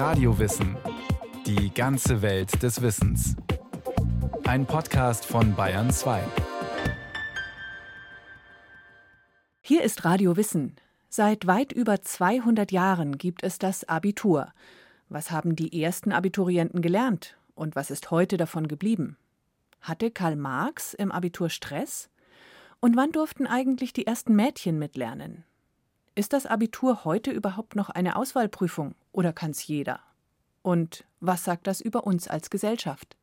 Radiowissen. Die ganze Welt des Wissens. Ein Podcast von Bayern 2. Hier ist Radio Wissen. Seit weit über 200 Jahren gibt es das Abitur. Was haben die ersten Abiturienten gelernt und was ist heute davon geblieben? Hatte Karl Marx im Abitur Stress? Und wann durften eigentlich die ersten Mädchen mitlernen? Ist das Abitur heute überhaupt noch eine Auswahlprüfung oder kann es jeder? Und was sagt das über uns als Gesellschaft?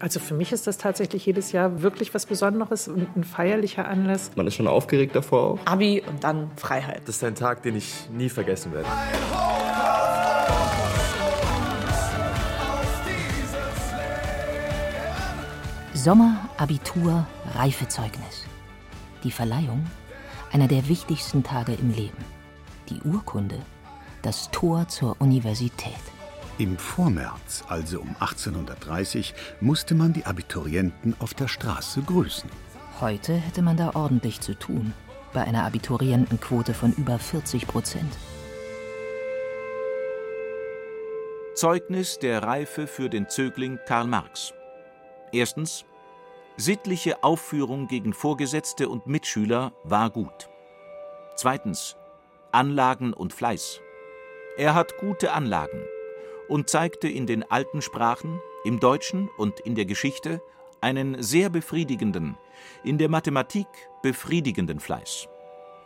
Also für mich ist das tatsächlich jedes Jahr wirklich was Besonderes und ein feierlicher Anlass. Man ist schon aufgeregt davor auch. Abi und dann Freiheit. Das ist ein Tag, den ich nie vergessen werde. Sommer, Abitur, Reifezeugnis. Die Verleihung einer der wichtigsten Tage im Leben. Die Urkunde, das Tor zur Universität. Im Vormärz, also um 1830, musste man die Abiturienten auf der Straße grüßen. Heute hätte man da ordentlich zu tun, bei einer Abiturientenquote von über 40 Prozent. Zeugnis der Reife für den Zögling Karl Marx. Erstens. Sittliche Aufführung gegen Vorgesetzte und Mitschüler war gut. Zweitens. Anlagen und Fleiß. Er hat gute Anlagen und zeigte in den alten Sprachen, im Deutschen und in der Geschichte einen sehr befriedigenden, in der Mathematik befriedigenden Fleiß.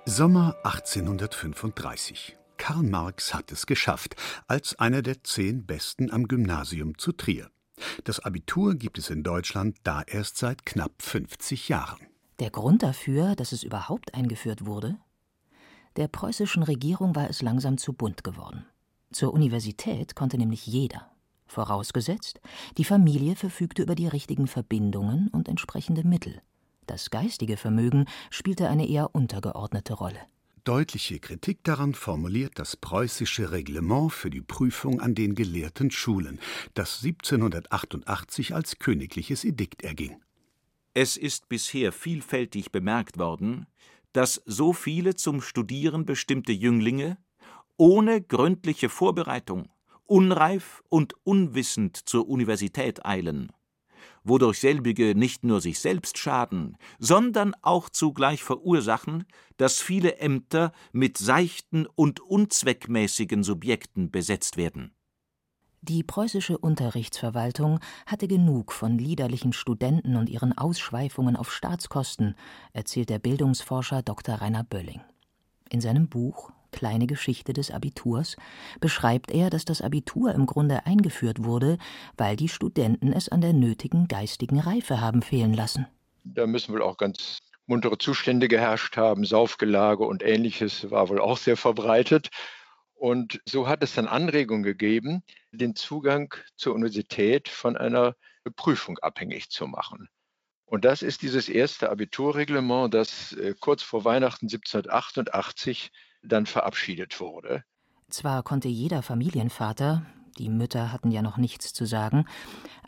Sommer 1835. Karl Marx hat es geschafft, als einer der zehn Besten am Gymnasium zu Trier. Das Abitur gibt es in Deutschland da erst seit knapp 50 Jahren. Der Grund dafür, dass es überhaupt eingeführt wurde? Der preußischen Regierung war es langsam zu bunt geworden. Zur Universität konnte nämlich jeder, vorausgesetzt, die Familie verfügte über die richtigen Verbindungen und entsprechende Mittel. Das geistige Vermögen spielte eine eher untergeordnete Rolle. Deutliche Kritik daran formuliert das preußische Reglement für die Prüfung an den gelehrten Schulen, das 1788 als königliches Edikt erging. Es ist bisher vielfältig bemerkt worden, dass so viele zum Studieren bestimmte Jünglinge ohne gründliche Vorbereitung, unreif und unwissend zur Universität eilen, wodurch selbige nicht nur sich selbst schaden, sondern auch zugleich verursachen, dass viele Ämter mit seichten und unzweckmäßigen Subjekten besetzt werden. Die preußische Unterrichtsverwaltung hatte genug von liederlichen Studenten und ihren Ausschweifungen auf Staatskosten, erzählt der Bildungsforscher Dr. Rainer Bölling. In seinem Buch Kleine Geschichte des Abiturs beschreibt er, dass das Abitur im Grunde eingeführt wurde, weil die Studenten es an der nötigen geistigen Reife haben fehlen lassen. Da müssen wohl auch ganz muntere Zustände geherrscht haben, Saufgelage und ähnliches war wohl auch sehr verbreitet. Und so hat es dann Anregungen gegeben, den Zugang zur Universität von einer Prüfung abhängig zu machen. Und das ist dieses erste Abiturreglement, das äh, kurz vor Weihnachten 1788 dann verabschiedet wurde. Zwar konnte jeder Familienvater, die Mütter hatten ja noch nichts zu sagen,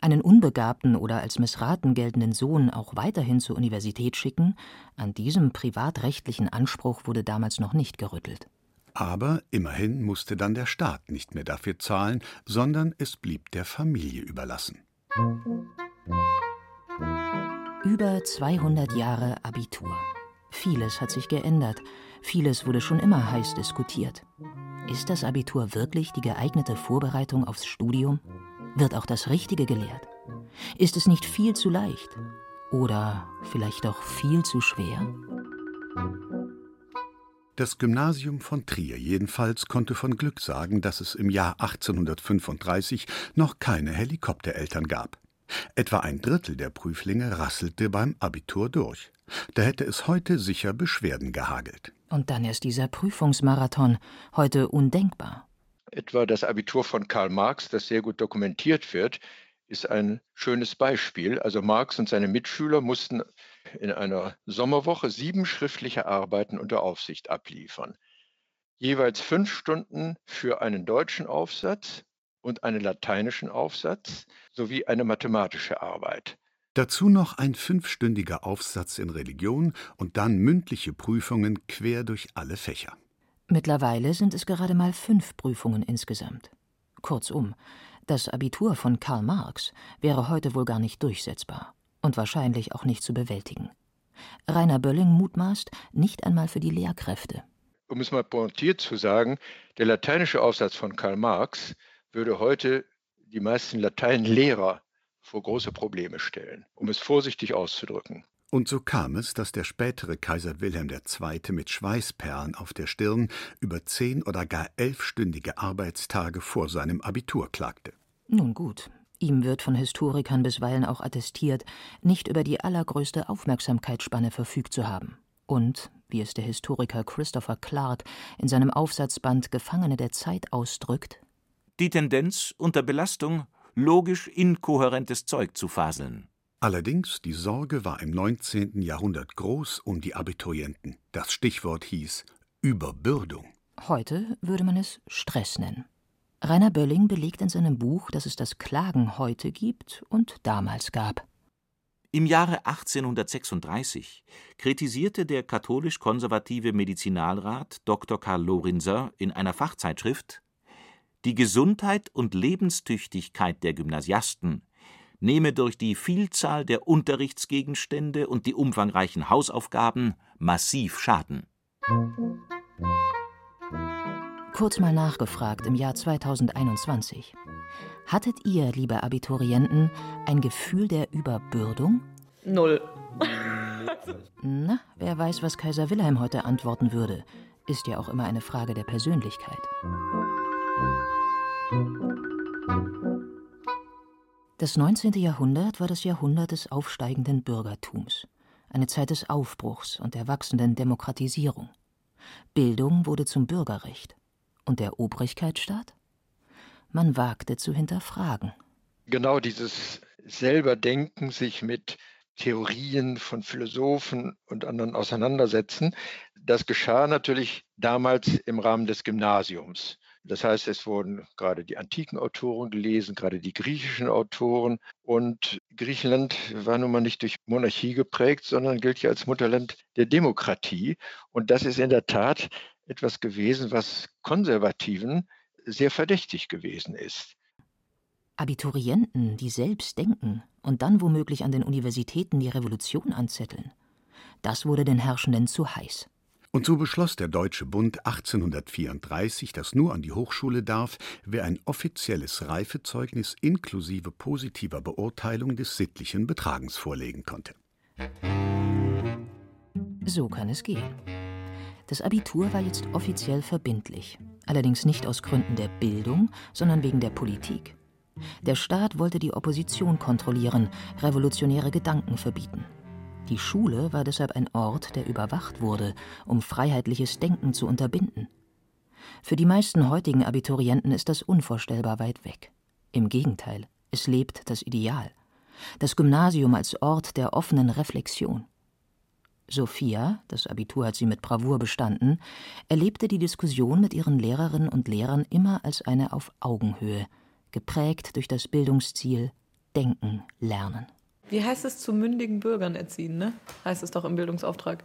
einen unbegabten oder als missraten geltenden Sohn auch weiterhin zur Universität schicken, an diesem privatrechtlichen Anspruch wurde damals noch nicht gerüttelt. Aber immerhin musste dann der Staat nicht mehr dafür zahlen, sondern es blieb der Familie überlassen. Über 200 Jahre Abitur. Vieles hat sich geändert, vieles wurde schon immer heiß diskutiert. Ist das Abitur wirklich die geeignete Vorbereitung aufs Studium? Wird auch das Richtige gelehrt? Ist es nicht viel zu leicht? Oder vielleicht doch viel zu schwer? Das Gymnasium von Trier jedenfalls konnte von Glück sagen, dass es im Jahr 1835 noch keine Helikoptereltern gab. Etwa ein Drittel der Prüflinge rasselte beim Abitur durch. Da hätte es heute sicher Beschwerden gehagelt. Und dann ist dieser Prüfungsmarathon heute undenkbar. Etwa das Abitur von Karl Marx, das sehr gut dokumentiert wird, ist ein schönes Beispiel. Also Marx und seine Mitschüler mussten in einer Sommerwoche sieben schriftliche Arbeiten unter Aufsicht abliefern. Jeweils fünf Stunden für einen deutschen Aufsatz und einen lateinischen Aufsatz sowie eine mathematische Arbeit. Dazu noch ein fünfstündiger Aufsatz in Religion und dann mündliche Prüfungen quer durch alle Fächer. Mittlerweile sind es gerade mal fünf Prüfungen insgesamt. Kurzum, das Abitur von Karl Marx wäre heute wohl gar nicht durchsetzbar und wahrscheinlich auch nicht zu bewältigen. Rainer Bölling mutmaßt, nicht einmal für die Lehrkräfte. Um es mal pointiert zu sagen, der lateinische Aufsatz von Karl Marx würde heute die meisten Lateinlehrer vor große Probleme stellen, um es vorsichtig auszudrücken. Und so kam es, dass der spätere Kaiser Wilhelm II. mit Schweißperlen auf der Stirn über zehn oder gar elfstündige Arbeitstage vor seinem Abitur klagte. Nun gut, ihm wird von Historikern bisweilen auch attestiert, nicht über die allergrößte Aufmerksamkeitsspanne verfügt zu haben. Und, wie es der Historiker Christopher Clark in seinem Aufsatzband Gefangene der Zeit ausdrückt, die Tendenz, unter Belastung logisch inkohärentes Zeug zu faseln. Allerdings, die Sorge war im 19. Jahrhundert groß um die Abiturienten. Das Stichwort hieß Überbürdung. Heute würde man es Stress nennen. Rainer Bölling belegt in seinem Buch, dass es das Klagen heute gibt und damals gab. Im Jahre 1836 kritisierte der katholisch-konservative Medizinalrat Dr. Karl Lorinser in einer Fachzeitschrift die Gesundheit und Lebenstüchtigkeit der Gymnasiasten nehme durch die Vielzahl der Unterrichtsgegenstände und die umfangreichen Hausaufgaben massiv Schaden. Kurz mal nachgefragt im Jahr 2021. Hattet ihr, liebe Abiturienten, ein Gefühl der Überbürdung? Null. Na, wer weiß, was Kaiser Wilhelm heute antworten würde. Ist ja auch immer eine Frage der Persönlichkeit. Das 19. Jahrhundert war das Jahrhundert des aufsteigenden Bürgertums, eine Zeit des Aufbruchs und der wachsenden Demokratisierung. Bildung wurde zum Bürgerrecht. Und der Obrigkeitsstaat? Man wagte zu hinterfragen. Genau dieses Selberdenken, sich mit Theorien von Philosophen und anderen auseinandersetzen, das geschah natürlich damals im Rahmen des Gymnasiums. Das heißt, es wurden gerade die antiken Autoren gelesen, gerade die griechischen Autoren. Und Griechenland war nun mal nicht durch Monarchie geprägt, sondern gilt ja als Mutterland der Demokratie. Und das ist in der Tat etwas gewesen, was Konservativen sehr verdächtig gewesen ist. Abiturienten, die selbst denken und dann womöglich an den Universitäten die Revolution anzetteln, das wurde den Herrschenden zu heiß. Und so beschloss der Deutsche Bund 1834, dass nur an die Hochschule darf, wer ein offizielles Reifezeugnis inklusive positiver Beurteilung des sittlichen Betragens vorlegen konnte. So kann es gehen. Das Abitur war jetzt offiziell verbindlich, allerdings nicht aus Gründen der Bildung, sondern wegen der Politik. Der Staat wollte die Opposition kontrollieren, revolutionäre Gedanken verbieten. Die Schule war deshalb ein Ort, der überwacht wurde, um freiheitliches Denken zu unterbinden. Für die meisten heutigen Abiturienten ist das unvorstellbar weit weg. Im Gegenteil, es lebt das Ideal. Das Gymnasium als Ort der offenen Reflexion. Sophia, das Abitur hat sie mit Bravour bestanden, erlebte die Diskussion mit ihren Lehrerinnen und Lehrern immer als eine auf Augenhöhe, geprägt durch das Bildungsziel Denken, Lernen. Wie heißt es zu mündigen Bürgern erziehen, ne? Heißt es doch im Bildungsauftrag.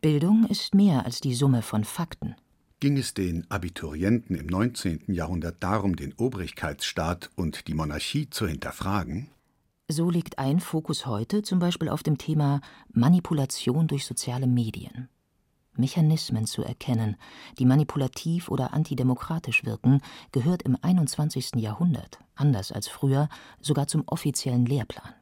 Bildung ist mehr als die Summe von Fakten. Ging es den Abiturienten im 19. Jahrhundert darum, den Obrigkeitsstaat und die Monarchie zu hinterfragen? So liegt ein Fokus heute zum Beispiel auf dem Thema Manipulation durch soziale Medien. Mechanismen zu erkennen, die manipulativ oder antidemokratisch wirken, gehört im 21. Jahrhundert, anders als früher, sogar zum offiziellen Lehrplan.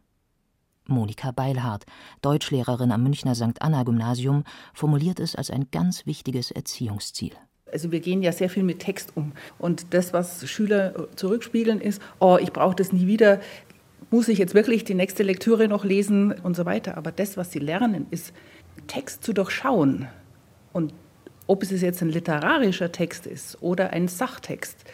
Monika Beilhardt, Deutschlehrerin am Münchner St. Anna Gymnasium, formuliert es als ein ganz wichtiges Erziehungsziel. Also wir gehen ja sehr viel mit Text um. Und das, was Schüler zurückspiegeln, ist, oh, ich brauche das nie wieder, muss ich jetzt wirklich die nächste Lektüre noch lesen und so weiter. Aber das, was sie lernen, ist Text zu durchschauen. Und ob es jetzt ein literarischer Text ist oder ein Sachtext,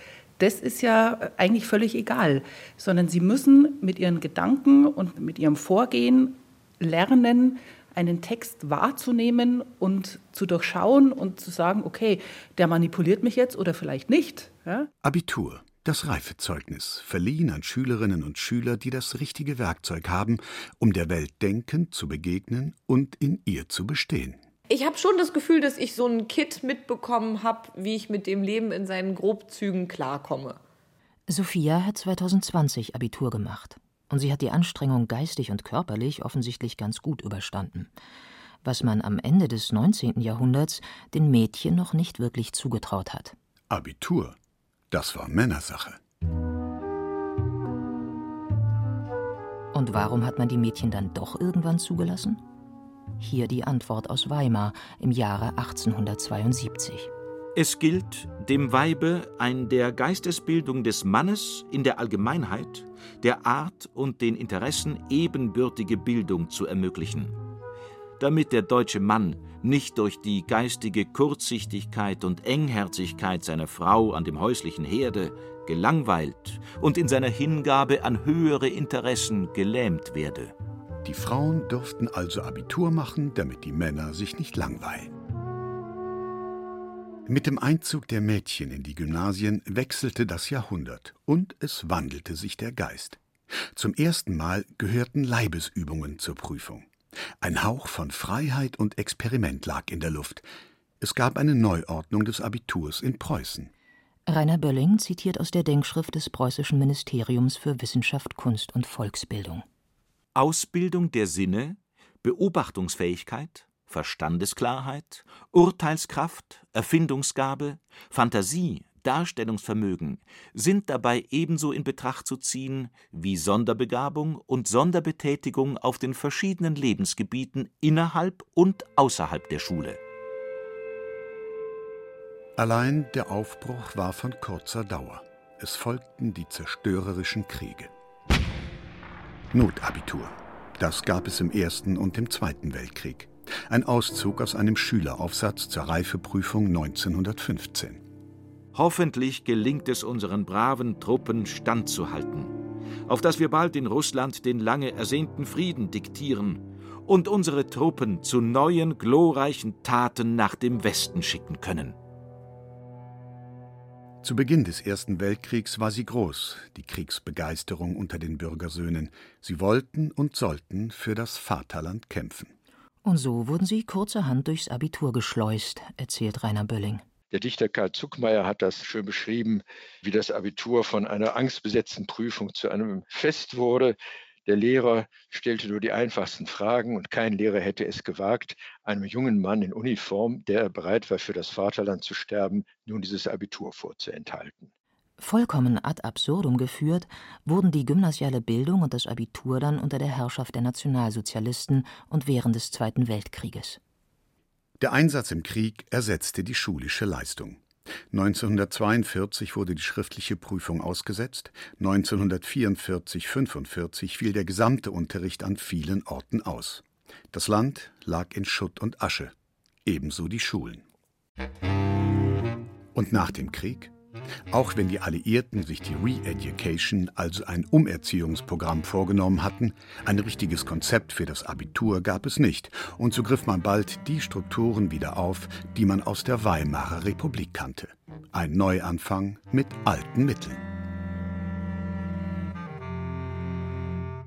das ist ja eigentlich völlig egal, sondern sie müssen mit ihren Gedanken und mit ihrem Vorgehen lernen, einen Text wahrzunehmen und zu durchschauen und zu sagen, okay, der manipuliert mich jetzt oder vielleicht nicht. Ja? Abitur, das Reifezeugnis, verliehen an Schülerinnen und Schüler, die das richtige Werkzeug haben, um der Welt denkend zu begegnen und in ihr zu bestehen. Ich habe schon das Gefühl, dass ich so ein Kit mitbekommen habe, wie ich mit dem Leben in seinen Grobzügen klarkomme. Sophia hat 2020 Abitur gemacht und sie hat die Anstrengung geistig und körperlich offensichtlich ganz gut überstanden. Was man am Ende des 19. Jahrhunderts den Mädchen noch nicht wirklich zugetraut hat. Abitur, das war Männersache. Und warum hat man die Mädchen dann doch irgendwann zugelassen? Hier die Antwort aus Weimar im Jahre 1872. Es gilt, dem Weibe ein der Geistesbildung des Mannes in der Allgemeinheit, der Art und den Interessen ebenbürtige Bildung zu ermöglichen. Damit der deutsche Mann nicht durch die geistige Kurzsichtigkeit und Engherzigkeit seiner Frau an dem häuslichen Herde gelangweilt und in seiner Hingabe an höhere Interessen gelähmt werde. Die Frauen durften also Abitur machen, damit die Männer sich nicht langweilen. Mit dem Einzug der Mädchen in die Gymnasien wechselte das Jahrhundert und es wandelte sich der Geist. Zum ersten Mal gehörten Leibesübungen zur Prüfung. Ein Hauch von Freiheit und Experiment lag in der Luft. Es gab eine Neuordnung des Abiturs in Preußen. Rainer Bölling zitiert aus der Denkschrift des Preußischen Ministeriums für Wissenschaft, Kunst und Volksbildung. Ausbildung der Sinne, Beobachtungsfähigkeit, Verstandesklarheit, Urteilskraft, Erfindungsgabe, Fantasie, Darstellungsvermögen sind dabei ebenso in Betracht zu ziehen wie Sonderbegabung und Sonderbetätigung auf den verschiedenen Lebensgebieten innerhalb und außerhalb der Schule. Allein der Aufbruch war von kurzer Dauer. Es folgten die zerstörerischen Kriege. Notabitur. Das gab es im Ersten und im Zweiten Weltkrieg. Ein Auszug aus einem Schüleraufsatz zur Reifeprüfung 1915. Hoffentlich gelingt es unseren braven Truppen standzuhalten, auf dass wir bald in Russland den lange ersehnten Frieden diktieren und unsere Truppen zu neuen glorreichen Taten nach dem Westen schicken können. Zu Beginn des Ersten Weltkriegs war sie groß, die Kriegsbegeisterung unter den Bürgersöhnen. Sie wollten und sollten für das Vaterland kämpfen. Und so wurden sie kurzerhand durchs Abitur geschleust, erzählt Rainer Bölling. Der Dichter Karl Zuckmeier hat das schön beschrieben, wie das Abitur von einer angstbesetzten Prüfung zu einem Fest wurde. Der Lehrer stellte nur die einfachsten Fragen und kein Lehrer hätte es gewagt, einem jungen Mann in Uniform, der bereit war, für das Vaterland zu sterben, nun dieses Abitur vorzuenthalten. Vollkommen ad absurdum geführt wurden die gymnasiale Bildung und das Abitur dann unter der Herrschaft der Nationalsozialisten und während des Zweiten Weltkrieges. Der Einsatz im Krieg ersetzte die schulische Leistung. 1942 wurde die schriftliche Prüfung ausgesetzt, 1944/45 fiel der gesamte Unterricht an vielen Orten aus. Das Land lag in Schutt und Asche, ebenso die Schulen. Und nach dem Krieg? Auch wenn die Alliierten sich die Re-Education, also ein Umerziehungsprogramm vorgenommen hatten, ein richtiges Konzept für das Abitur gab es nicht, und so griff man bald die Strukturen wieder auf, die man aus der Weimarer Republik kannte. Ein Neuanfang mit alten Mitteln.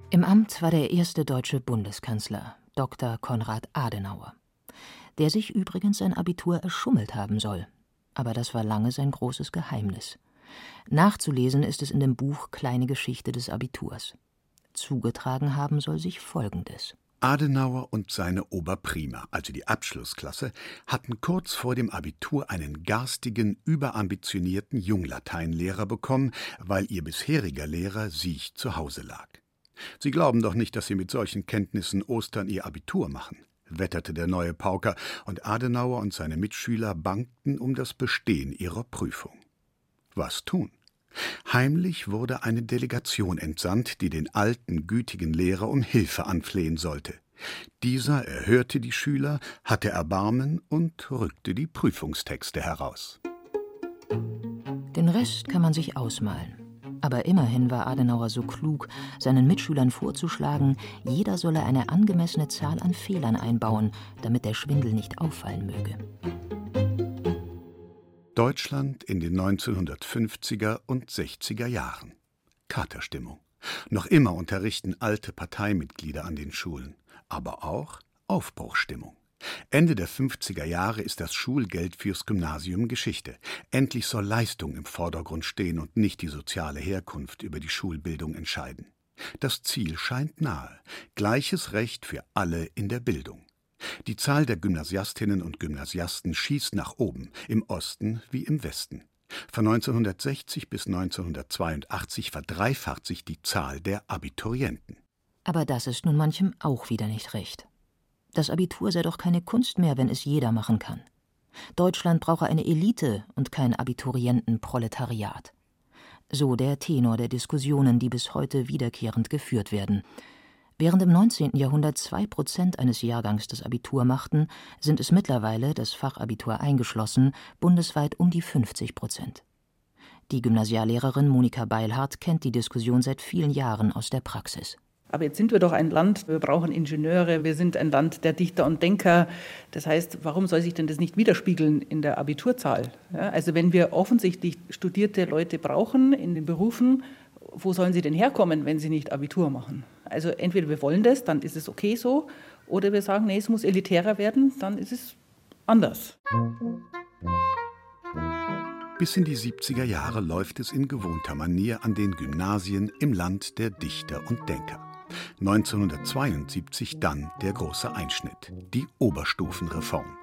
Im Amt war der erste deutsche Bundeskanzler, Dr. Konrad Adenauer, der sich übrigens sein Abitur erschummelt haben soll aber das war lange sein großes Geheimnis. Nachzulesen ist es in dem Buch Kleine Geschichte des Abiturs. Zugetragen haben soll sich Folgendes. Adenauer und seine Oberprima, also die Abschlussklasse, hatten kurz vor dem Abitur einen garstigen, überambitionierten Junglateinlehrer bekommen, weil ihr bisheriger Lehrer Siech zu Hause lag. Sie glauben doch nicht, dass Sie mit solchen Kenntnissen Ostern Ihr Abitur machen wetterte der neue Pauker, und Adenauer und seine Mitschüler bangten um das Bestehen ihrer Prüfung. Was tun? Heimlich wurde eine Delegation entsandt, die den alten, gütigen Lehrer um Hilfe anflehen sollte. Dieser erhörte die Schüler, hatte Erbarmen und rückte die Prüfungstexte heraus. Den Rest kann man sich ausmalen. Aber immerhin war Adenauer so klug, seinen Mitschülern vorzuschlagen, jeder solle eine angemessene Zahl an Fehlern einbauen, damit der Schwindel nicht auffallen möge. Deutschland in den 1950er und 60er Jahren. Katerstimmung. Noch immer unterrichten alte Parteimitglieder an den Schulen, aber auch Aufbruchstimmung. Ende der 50er Jahre ist das Schulgeld fürs Gymnasium Geschichte. Endlich soll Leistung im Vordergrund stehen und nicht die soziale Herkunft über die Schulbildung entscheiden. Das Ziel scheint nahe. Gleiches Recht für alle in der Bildung. Die Zahl der Gymnasiastinnen und Gymnasiasten schießt nach oben, im Osten wie im Westen. Von 1960 bis 1982 verdreifacht sich die Zahl der Abiturienten. Aber das ist nun manchem auch wieder nicht recht. Das Abitur sei doch keine Kunst mehr, wenn es jeder machen kann. Deutschland brauche eine Elite und kein Abiturientenproletariat. So der Tenor der Diskussionen, die bis heute wiederkehrend geführt werden. Während im 19. Jahrhundert zwei Prozent eines Jahrgangs das Abitur machten, sind es mittlerweile, das Fachabitur eingeschlossen, bundesweit um die 50 Prozent. Die Gymnasiallehrerin Monika Beilhardt kennt die Diskussion seit vielen Jahren aus der Praxis. Aber jetzt sind wir doch ein Land, wir brauchen Ingenieure, wir sind ein Land der Dichter und Denker. Das heißt, warum soll sich denn das nicht widerspiegeln in der Abiturzahl? Ja, also wenn wir offensichtlich studierte Leute brauchen in den Berufen, wo sollen sie denn herkommen, wenn sie nicht Abitur machen? Also entweder wir wollen das, dann ist es okay so, oder wir sagen, nee, es muss elitärer werden, dann ist es anders. Bis in die 70er Jahre läuft es in gewohnter Manier an den Gymnasien im Land der Dichter und Denker. 1972 dann der große Einschnitt, die Oberstufenreform.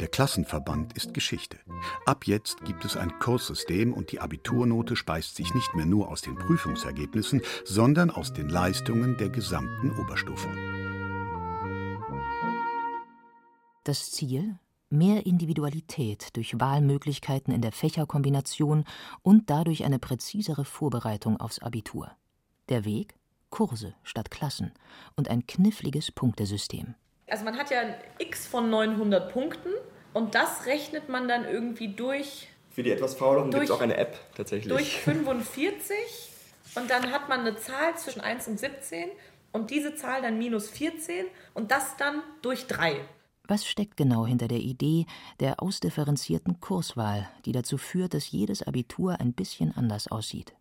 Der Klassenverband ist Geschichte. Ab jetzt gibt es ein Kurssystem und die Abiturnote speist sich nicht mehr nur aus den Prüfungsergebnissen, sondern aus den Leistungen der gesamten Oberstufe. Das Ziel? Mehr Individualität durch Wahlmöglichkeiten in der Fächerkombination und dadurch eine präzisere Vorbereitung aufs Abitur. Der Weg? Kurse statt Klassen und ein kniffliges Punktesystem. Also man hat ja ein X von 900 Punkten und das rechnet man dann irgendwie durch. Für die etwas fauleren gibt es auch eine App tatsächlich. Durch 45 und dann hat man eine Zahl zwischen 1 und 17 und diese Zahl dann minus 14 und das dann durch 3. Was steckt genau hinter der Idee der ausdifferenzierten Kurswahl, die dazu führt, dass jedes Abitur ein bisschen anders aussieht?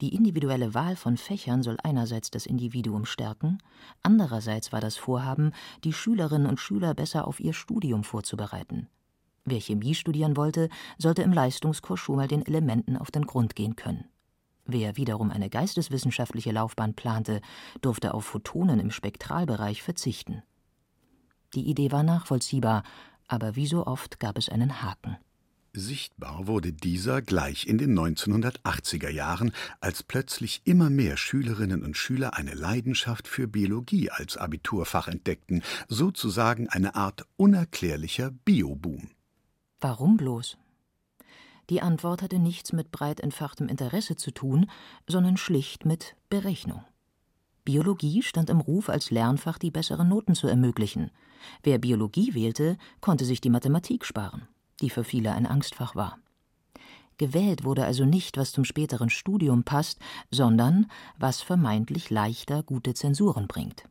Die individuelle Wahl von Fächern soll einerseits das Individuum stärken, andererseits war das Vorhaben, die Schülerinnen und Schüler besser auf ihr Studium vorzubereiten. Wer Chemie studieren wollte, sollte im Leistungskurs schon mal den Elementen auf den Grund gehen können. Wer wiederum eine geisteswissenschaftliche Laufbahn plante, durfte auf Photonen im Spektralbereich verzichten. Die Idee war nachvollziehbar, aber wie so oft gab es einen Haken. Sichtbar wurde dieser gleich in den 1980er Jahren, als plötzlich immer mehr Schülerinnen und Schüler eine Leidenschaft für Biologie als Abiturfach entdeckten, sozusagen eine Art unerklärlicher Bioboom. Warum bloß? Die Antwort hatte nichts mit breit entfachtem Interesse zu tun, sondern schlicht mit Berechnung. Biologie stand im Ruf, als Lernfach die besseren Noten zu ermöglichen. Wer Biologie wählte, konnte sich die Mathematik sparen die für viele ein Angstfach war. Gewählt wurde also nicht, was zum späteren Studium passt, sondern was vermeintlich leichter gute Zensuren bringt.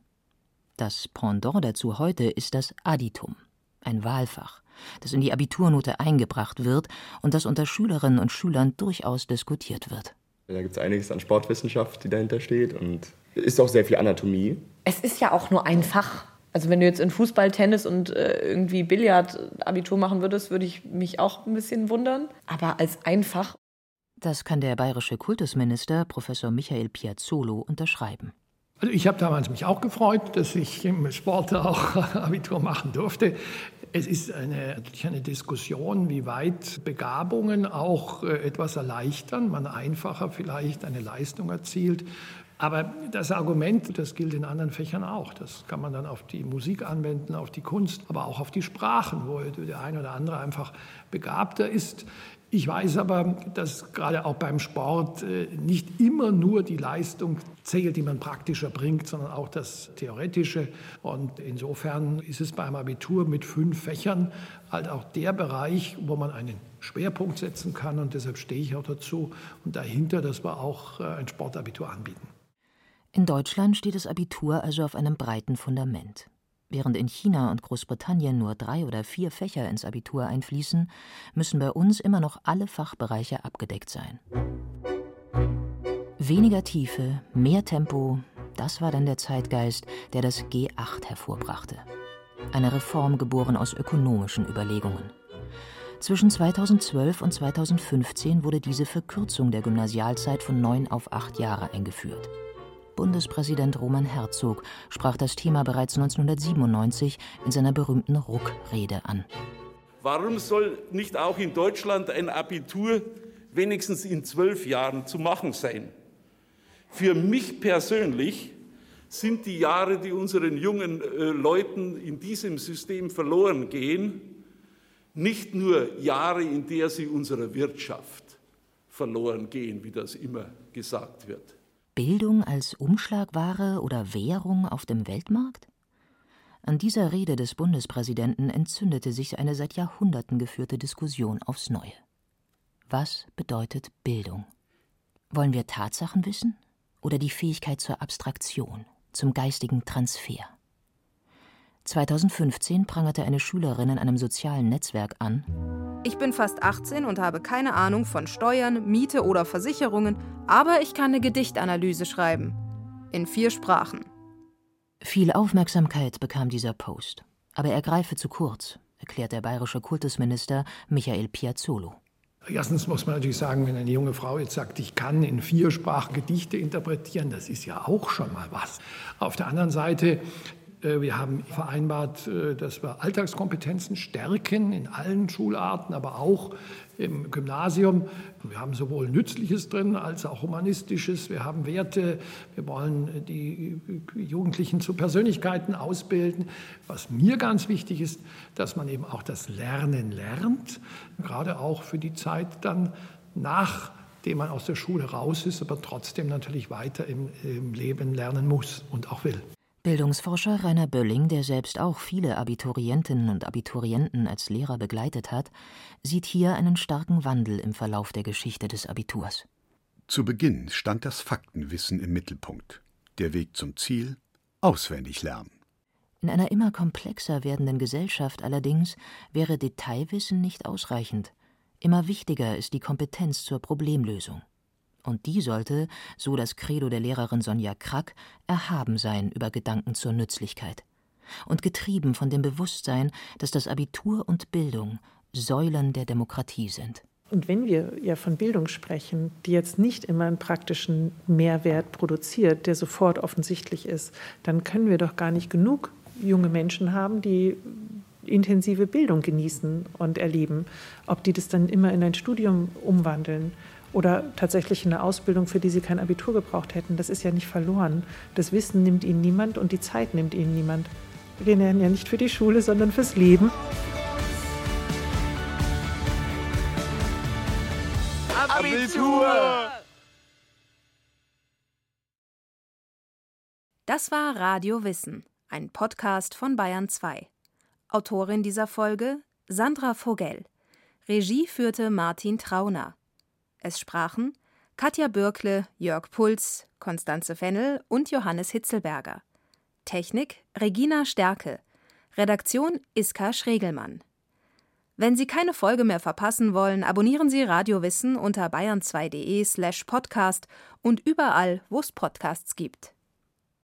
Das Pendant dazu heute ist das Additum, ein Wahlfach, das in die Abiturnote eingebracht wird und das unter Schülerinnen und Schülern durchaus diskutiert wird. Da gibt es einiges an Sportwissenschaft, die dahinter steht und ist auch sehr viel Anatomie. Es ist ja auch nur ein Fach. Also wenn du jetzt in Fußball, Tennis und äh, irgendwie Billard Abitur machen würdest, würde ich mich auch ein bisschen wundern. Aber als einfach. Das kann der bayerische Kultusminister Professor Michael Piazzolo unterschreiben. Also ich habe damals mich auch gefreut, dass ich im Sport auch Abitur machen durfte. Es ist eine, natürlich eine Diskussion, wie weit Begabungen auch äh, etwas erleichtern, man einfacher vielleicht eine Leistung erzielt. Aber das Argument, das gilt in anderen Fächern auch. Das kann man dann auf die Musik anwenden, auf die Kunst, aber auch auf die Sprachen, wo der eine oder andere einfach begabter ist. Ich weiß aber, dass gerade auch beim Sport äh, nicht immer nur die Leistung zählt, die man praktisch erbringt, sondern auch das Theoretische. Und insofern ist es beim Abitur mit fünf Fächern halt auch der Bereich, wo man einen Schwerpunkt setzen kann. Und deshalb stehe ich auch dazu und dahinter, dass wir auch äh, ein Sportabitur anbieten. In Deutschland steht das Abitur also auf einem breiten Fundament. Während in China und Großbritannien nur drei oder vier Fächer ins Abitur einfließen, müssen bei uns immer noch alle Fachbereiche abgedeckt sein. Weniger Tiefe, mehr Tempo, das war dann der Zeitgeist, der das G8 hervorbrachte. Eine Reform geboren aus ökonomischen Überlegungen. Zwischen 2012 und 2015 wurde diese Verkürzung der Gymnasialzeit von neun auf acht Jahre eingeführt. Bundespräsident Roman Herzog sprach das Thema bereits 1997 in seiner berühmten Ruck-Rede an. Warum soll nicht auch in Deutschland ein Abitur wenigstens in zwölf Jahren zu machen sein? Für mich persönlich sind die Jahre, die unseren jungen äh, Leuten in diesem System verloren gehen, nicht nur Jahre, in der sie unserer Wirtschaft verloren gehen, wie das immer gesagt wird. Bildung als Umschlagware oder Währung auf dem Weltmarkt? An dieser Rede des Bundespräsidenten entzündete sich eine seit Jahrhunderten geführte Diskussion aufs Neue. Was bedeutet Bildung? Wollen wir Tatsachen wissen oder die Fähigkeit zur Abstraktion, zum geistigen Transfer? 2015 prangerte eine Schülerin in einem sozialen Netzwerk an. Ich bin fast 18 und habe keine Ahnung von Steuern, Miete oder Versicherungen, aber ich kann eine Gedichtanalyse schreiben. In vier Sprachen. Viel Aufmerksamkeit bekam dieser Post, aber er greife zu kurz, erklärt der bayerische Kultusminister Michael Piazzolo. Erstens muss man natürlich sagen, wenn eine junge Frau jetzt sagt, ich kann in vier Sprachen Gedichte interpretieren, das ist ja auch schon mal was. Auf der anderen Seite wir haben vereinbart, äh, dass wir Alltagskompetenzen stärken in allen Schularten, aber auch im Gymnasium. Wir haben sowohl Nützliches drin als auch Humanistisches. Wir haben Werte. Wir wollen die Jugendlichen zu Persönlichkeiten ausbilden. Was mir ganz wichtig ist, dass man eben auch das Lernen lernt, gerade auch für die Zeit dann nachdem man aus der Schule raus ist, aber trotzdem natürlich weiter im, im Leben lernen muss und auch will. Bildungsforscher Rainer Bölling, der selbst auch viele Abiturientinnen und Abiturienten als Lehrer begleitet hat, sieht hier einen starken Wandel im Verlauf der Geschichte des Abiturs. Zu Beginn stand das Faktenwissen im Mittelpunkt. Der Weg zum Ziel auswendig lernen. In einer immer komplexer werdenden Gesellschaft allerdings wäre Detailwissen nicht ausreichend. Immer wichtiger ist die Kompetenz zur Problemlösung und die sollte, so das Credo der Lehrerin Sonja Krack, erhaben sein über Gedanken zur Nützlichkeit und getrieben von dem Bewusstsein, dass das Abitur und Bildung Säulen der Demokratie sind. Und wenn wir ja von Bildung sprechen, die jetzt nicht immer einen praktischen Mehrwert produziert, der sofort offensichtlich ist, dann können wir doch gar nicht genug junge Menschen haben, die intensive Bildung genießen und erleben. Ob die das dann immer in ein Studium umwandeln oder tatsächlich eine Ausbildung, für die sie kein Abitur gebraucht hätten. Das ist ja nicht verloren. Das Wissen nimmt ihnen niemand und die Zeit nimmt ihnen niemand. Wir lernen ja nicht für die Schule, sondern fürs Leben. Abitur! Das war Radio Wissen, ein Podcast von Bayern 2. Autorin dieser Folge Sandra Vogel. Regie führte Martin Trauner. Es sprachen Katja Bürkle, Jörg Puls, Konstanze Fennel und Johannes Hitzelberger. Technik Regina Stärke. Redaktion Iska Schregelmann. Wenn Sie keine Folge mehr verpassen wollen, abonnieren Sie Radio Wissen unter bayern2.de slash podcast und überall, wo es Podcasts gibt.